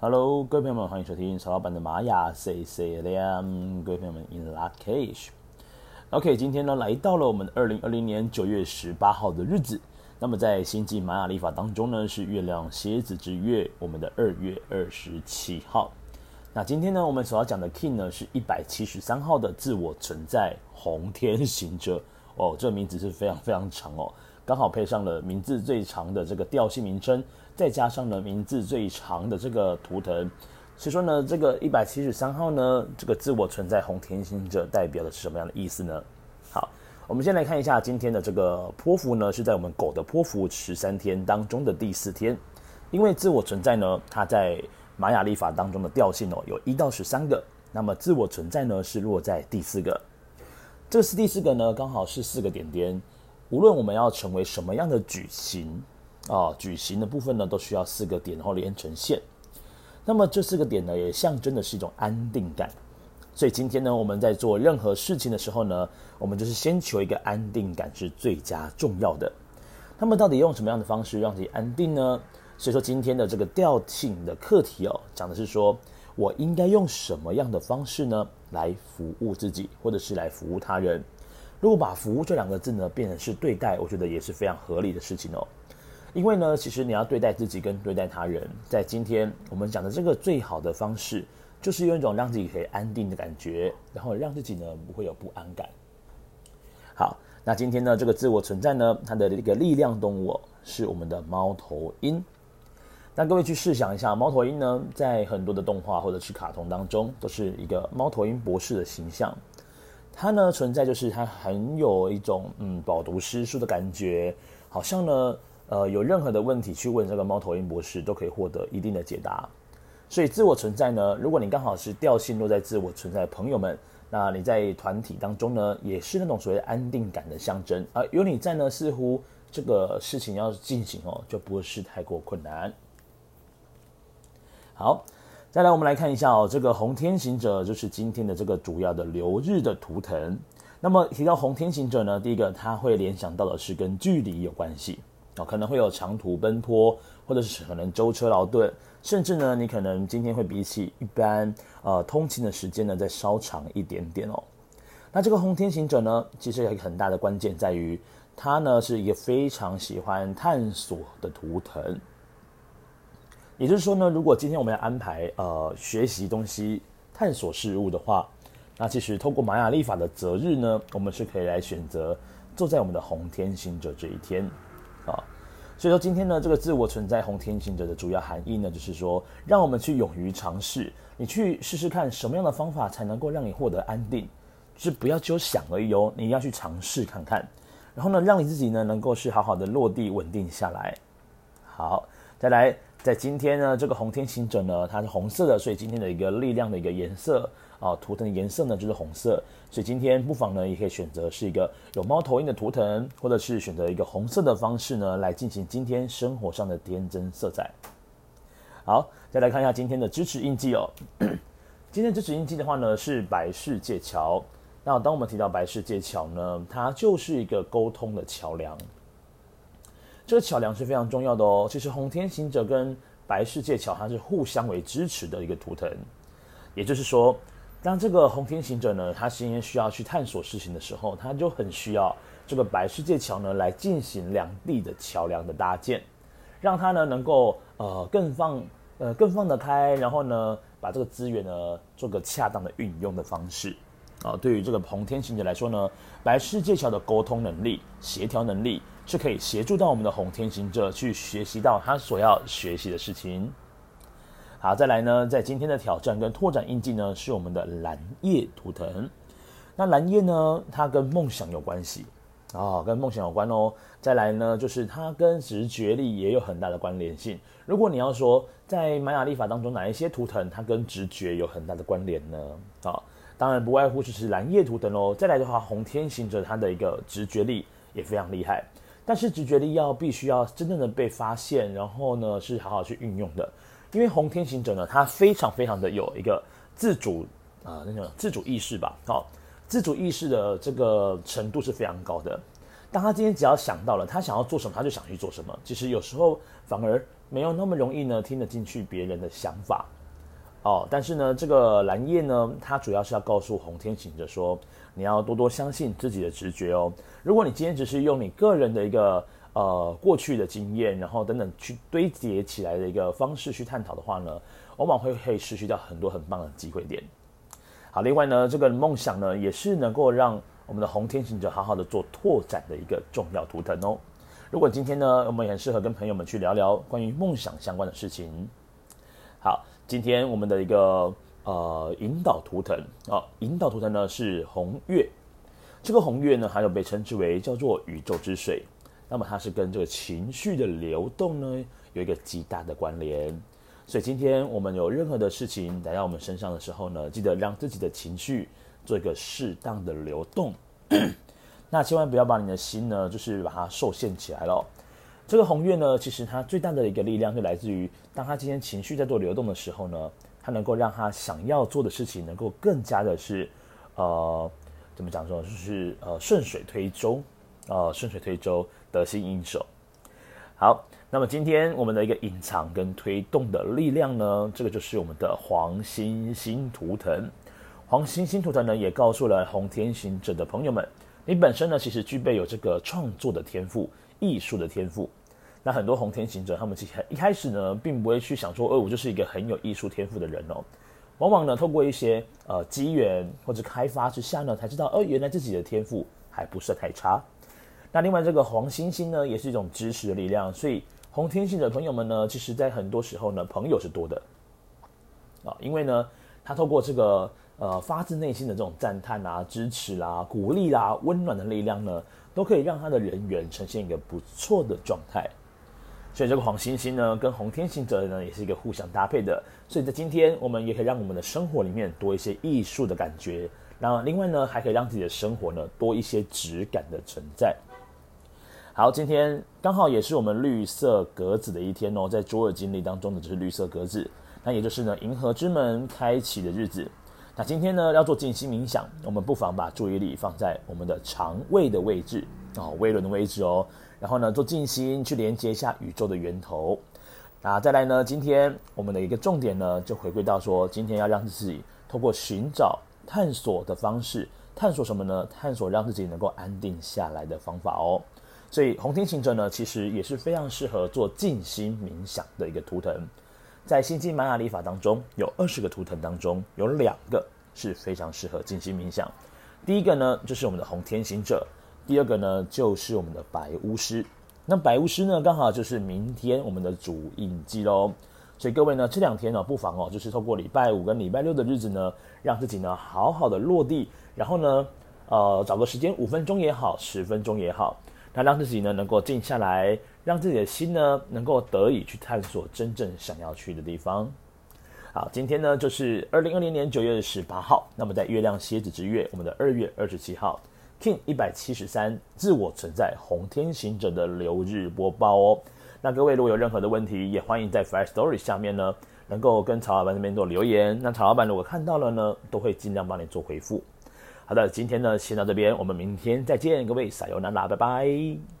Hello，各位朋友们，欢迎收听曹老板的玛雅 C C L。各位朋友们，In lak'ech。OK，今天呢来到了我们二零二零年九月十八号的日子。那么在星际玛雅历法当中呢，是月亮蝎子之月，我们的二月二十七号。那今天呢，我们所要讲的 King 呢是一百七十三号的自我存在红天行者。哦，这个名字是非常非常长哦，刚好配上了名字最长的这个调性名称。再加上呢，名字最长的这个图腾，所以说呢，这个一百七十三号呢，这个自我存在红天行者代表的是什么样的意思呢？好，我们先来看一下今天的这个波符呢，是在我们狗的波符十三天当中的第四天，因为自我存在呢，它在玛雅历法当中的调性哦，有一到十三个，那么自我存在呢是落在第四个，这是第四个呢，刚好是四个点点，无论我们要成为什么样的矩形。啊，矩形的部分呢，都需要四个点，然后连成线。那么这四个点呢，也象征的是一种安定感。所以今天呢，我们在做任何事情的时候呢，我们就是先求一个安定感是最佳重要的。那么到底用什么样的方式让自己安定呢？所以说今天的这个调性的课题哦，讲的是说我应该用什么样的方式呢，来服务自己，或者是来服务他人。如果把服务这两个字呢，变成是对待，我觉得也是非常合理的事情哦。因为呢，其实你要对待自己跟对待他人，在今天我们讲的这个最好的方式，就是用一种让自己可以安定的感觉，然后让自己呢不会有不安感。好，那今天呢这个自我存在呢，它的一个力量动物是我们的猫头鹰。那各位去试想一下，猫头鹰呢，在很多的动画或者是卡通当中，都是一个猫头鹰博士的形象。它呢存在就是它很有一种嗯饱读诗书的感觉，好像呢。呃，有任何的问题去问这个猫头鹰博士，都可以获得一定的解答。所以自我存在呢，如果你刚好是调性落在自我存在的朋友们，那你在团体当中呢，也是那种所谓安定感的象征。而有你在呢，似乎这个事情要进行哦，就不是太过困难。好，再来我们来看一下哦，这个红天行者就是今天的这个主要的流日的图腾。那么提到红天行者呢，第一个他会联想到的是跟距离有关系。可能会有长途奔波，或者是可能舟车劳顿，甚至呢，你可能今天会比起一般呃通勤的时间呢再稍长一点点哦。那这个红天行者呢，其实有一个很大的关键在于，它呢是一个非常喜欢探索的图腾。也就是说呢，如果今天我们要安排呃学习东西、探索事物的话，那其实透过玛雅历法的择日呢，我们是可以来选择坐在我们的红天行者这一天。啊，所以说今天呢，这个自我存在红天行者的主要含义呢，就是说，让我们去勇于尝试，你去试试看什么样的方法才能够让你获得安定，就是不要只有想而已哦，你要去尝试看看，然后呢，让你自己呢能够是好好的落地稳定下来。好，再来，在今天呢，这个红天行者呢，它是红色的，所以今天的一个力量的一个颜色。啊，图腾的颜色呢就是红色，所以今天不妨呢也可以选择是一个有猫头鹰的图腾，或者是选择一个红色的方式呢来进行今天生活上的天真色彩。好，再来看一下今天的支持印记哦。今天支持印记的话呢是白世界桥。那当我们提到白世界桥呢，它就是一个沟通的桥梁。这个桥梁是非常重要的哦。其实红天行者跟白世界桥它是互相为支持的一个图腾，也就是说。当这个红天行者呢，他今天需要去探索事情的时候，他就很需要这个白世界桥呢来进行两地的桥梁的搭建，让他呢能够呃更放呃更放得开，然后呢把这个资源呢做个恰当的运用的方式啊。对于这个红天行者来说呢，白世界桥的沟通能力、协调能力是可以协助到我们的红天行者去学习到他所要学习的事情。好，再来呢，在今天的挑战跟拓展印记呢，是我们的蓝夜图腾。那蓝夜呢，它跟梦想有关系啊、哦，跟梦想有关哦。再来呢，就是它跟直觉力也有很大的关联性。如果你要说在玛雅历法当中哪一些图腾它跟直觉有很大的关联呢？啊、当然不外乎就是蓝夜图腾喽。再来的话，红天行者它的一个直觉力也非常厉害，但是直觉力要必须要真正的被发现，然后呢是好好去运用的。因为红天行者呢，他非常非常的有一个自主啊、那种自主意识吧，好、哦，自主意识的这个程度是非常高的。当他今天只要想到了他想要做什么，他就想去做什么。其实有时候反而没有那么容易呢听得进去别人的想法哦。但是呢，这个蓝夜呢，它主要是要告诉红天行者说，你要多多相信自己的直觉哦。如果你今天只是用你个人的一个呃过去的经验，然后等等去堆叠起来的一个方式去探讨的话呢，往往会会失去掉很多很棒的机会点。好，另外呢，这个梦想呢，也是能够让我们的红天行者好好的做拓展的一个重要图腾哦。如果今天呢，我们也很适合跟朋友们去聊聊关于梦想相关的事情。好，今天我们的一个呃引导图腾啊，引导图腾呢是红月。这个红月呢，还有被称之为叫做宇宙之水。那么它是跟这个情绪的流动呢有一个极大的关联。所以今天我们有任何的事情来到我们身上的时候呢，记得让自己的情绪做一个适当的流动。那千万不要把你的心呢，就是把它受限起来了。这个红月呢，其实它最大的一个力量，就来自于当他今天情绪在做流动的时候呢，它能够让他想要做的事情能够更加的是，呃，怎么讲说，就是呃顺水推舟，呃顺水推舟，得心应手。好，那么今天我们的一个隐藏跟推动的力量呢，这个就是我们的黄星星图腾。黄星星图腾呢，也告诉了红天行者的朋友们。你本身呢，其实具备有这个创作的天赋、艺术的天赋。那很多红天行者，他们其实一开始呢，并不会去想说，哦，我就是一个很有艺术天赋的人哦。往往呢，透过一些呃机缘或者开发之下呢，才知道，哦，原来自己的天赋还不是太差。那另外这个黄星星呢，也是一种支持的力量。所以红天行者朋友们呢，其实在很多时候呢，朋友是多的啊，因为呢，他透过这个。呃，发自内心的这种赞叹啊、支持啦、啊、鼓励啦、温暖的力量呢，都可以让他的人缘呈现一个不错的状态。所以这个黄星星呢，跟红天行者呢，也是一个互相搭配的。所以在今天，我们也可以让我们的生活里面多一些艺术的感觉。那另外呢，还可以让自己的生活呢，多一些质感的存在。好，今天刚好也是我们绿色格子的一天哦，在卓尔经历当中的就是绿色格子，那也就是呢，银河之门开启的日子。那今天呢，要做静心冥想，我们不妨把注意力放在我们的肠胃的位置哦，胃轮的位置哦。然后呢，做静心去连接一下宇宙的源头。那再来呢，今天我们的一个重点呢，就回归到说，今天要让自己透过寻找、探索的方式，探索什么呢？探索让自己能够安定下来的方法哦。所以红天行者呢，其实也是非常适合做静心冥想的一个图腾。在星际玛雅历法当中，有二十个图腾当中，有两个是非常适合静心冥想。第一个呢，就是我们的红天行者；第二个呢，就是我们的白巫师。那白巫师呢，刚好就是明天我们的主印记喽。所以各位呢，这两天呢，不妨哦，就是透过礼拜五跟礼拜六的日子呢，让自己呢好好的落地，然后呢，呃，找个时间五分钟也好，十分钟也好。那让自己呢能够静下来，让自己的心呢能够得以去探索真正想要去的地方。好，今天呢就是二零二零年九月十八号，那么在月亮蝎子之月，我们的二月二十七号 King 一百七十三自我存在红天行者的流日播报哦。那各位如果有任何的问题，也欢迎在 Firstory 下面呢能够跟曹老板这边做留言。那曹老板如果看到了呢，都会尽量帮你做回复。好的，今天呢先到这边，我们明天再见，各位撒油那拉，拜拜。